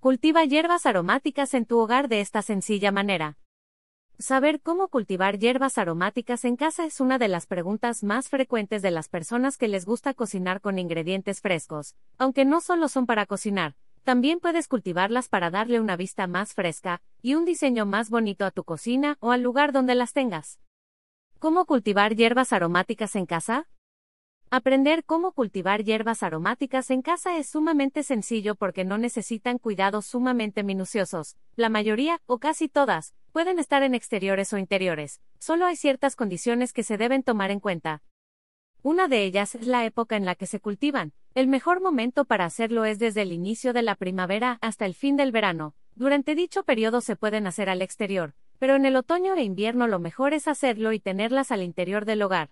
Cultiva hierbas aromáticas en tu hogar de esta sencilla manera. Saber cómo cultivar hierbas aromáticas en casa es una de las preguntas más frecuentes de las personas que les gusta cocinar con ingredientes frescos, aunque no solo son para cocinar, también puedes cultivarlas para darle una vista más fresca y un diseño más bonito a tu cocina o al lugar donde las tengas. ¿Cómo cultivar hierbas aromáticas en casa? Aprender cómo cultivar hierbas aromáticas en casa es sumamente sencillo porque no necesitan cuidados sumamente minuciosos. La mayoría, o casi todas, pueden estar en exteriores o interiores. Solo hay ciertas condiciones que se deben tomar en cuenta. Una de ellas es la época en la que se cultivan. El mejor momento para hacerlo es desde el inicio de la primavera hasta el fin del verano. Durante dicho periodo se pueden hacer al exterior, pero en el otoño e invierno lo mejor es hacerlo y tenerlas al interior del hogar.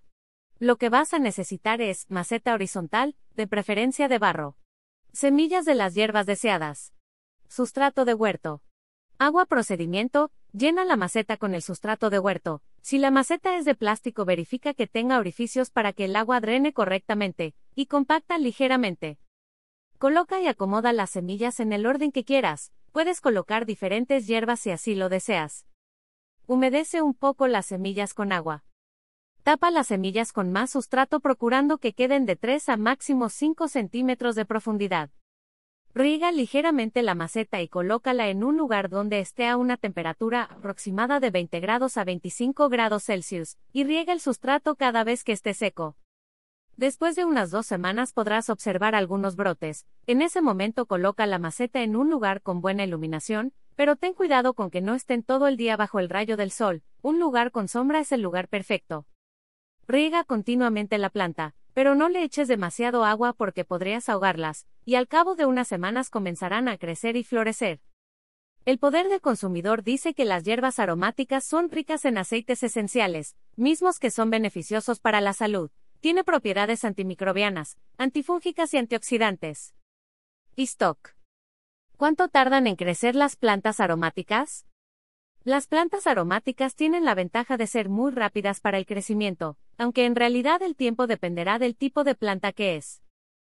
Lo que vas a necesitar es maceta horizontal, de preferencia de barro. Semillas de las hierbas deseadas. Sustrato de huerto. Agua procedimiento, llena la maceta con el sustrato de huerto. Si la maceta es de plástico verifica que tenga orificios para que el agua drene correctamente, y compacta ligeramente. Coloca y acomoda las semillas en el orden que quieras, puedes colocar diferentes hierbas si así lo deseas. Humedece un poco las semillas con agua. Tapa las semillas con más sustrato procurando que queden de 3 a máximo 5 centímetros de profundidad. Riega ligeramente la maceta y colócala en un lugar donde esté a una temperatura aproximada de 20 grados a 25 grados Celsius, y riega el sustrato cada vez que esté seco. Después de unas dos semanas podrás observar algunos brotes. En ese momento coloca la maceta en un lugar con buena iluminación, pero ten cuidado con que no estén todo el día bajo el rayo del sol. Un lugar con sombra es el lugar perfecto. Riega continuamente la planta, pero no le eches demasiado agua porque podrías ahogarlas, y al cabo de unas semanas comenzarán a crecer y florecer. El poder del consumidor dice que las hierbas aromáticas son ricas en aceites esenciales, mismos que son beneficiosos para la salud. Tiene propiedades antimicrobianas, antifúngicas y antioxidantes. stock. ¿Cuánto tardan en crecer las plantas aromáticas? Las plantas aromáticas tienen la ventaja de ser muy rápidas para el crecimiento, aunque en realidad el tiempo dependerá del tipo de planta que es.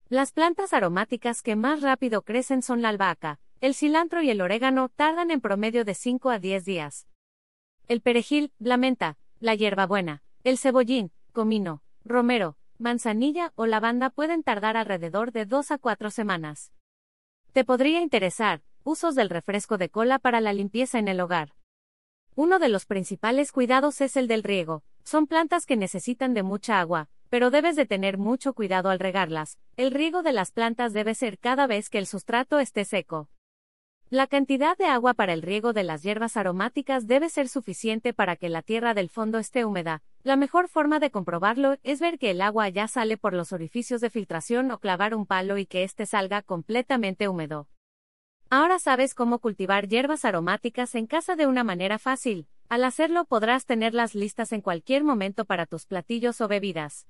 Las plantas aromáticas que más rápido crecen son la albahaca, el cilantro y el orégano tardan en promedio de 5 a 10 días. El perejil, la menta, la hierbabuena, el cebollín, comino, romero, manzanilla o lavanda pueden tardar alrededor de 2 a 4 semanas. Te podría interesar, usos del refresco de cola para la limpieza en el hogar. Uno de los principales cuidados es el del riego. Son plantas que necesitan de mucha agua, pero debes de tener mucho cuidado al regarlas. El riego de las plantas debe ser cada vez que el sustrato esté seco. La cantidad de agua para el riego de las hierbas aromáticas debe ser suficiente para que la tierra del fondo esté húmeda. La mejor forma de comprobarlo es ver que el agua ya sale por los orificios de filtración o clavar un palo y que éste salga completamente húmedo. Ahora sabes cómo cultivar hierbas aromáticas en casa de una manera fácil. Al hacerlo podrás tenerlas listas en cualquier momento para tus platillos o bebidas.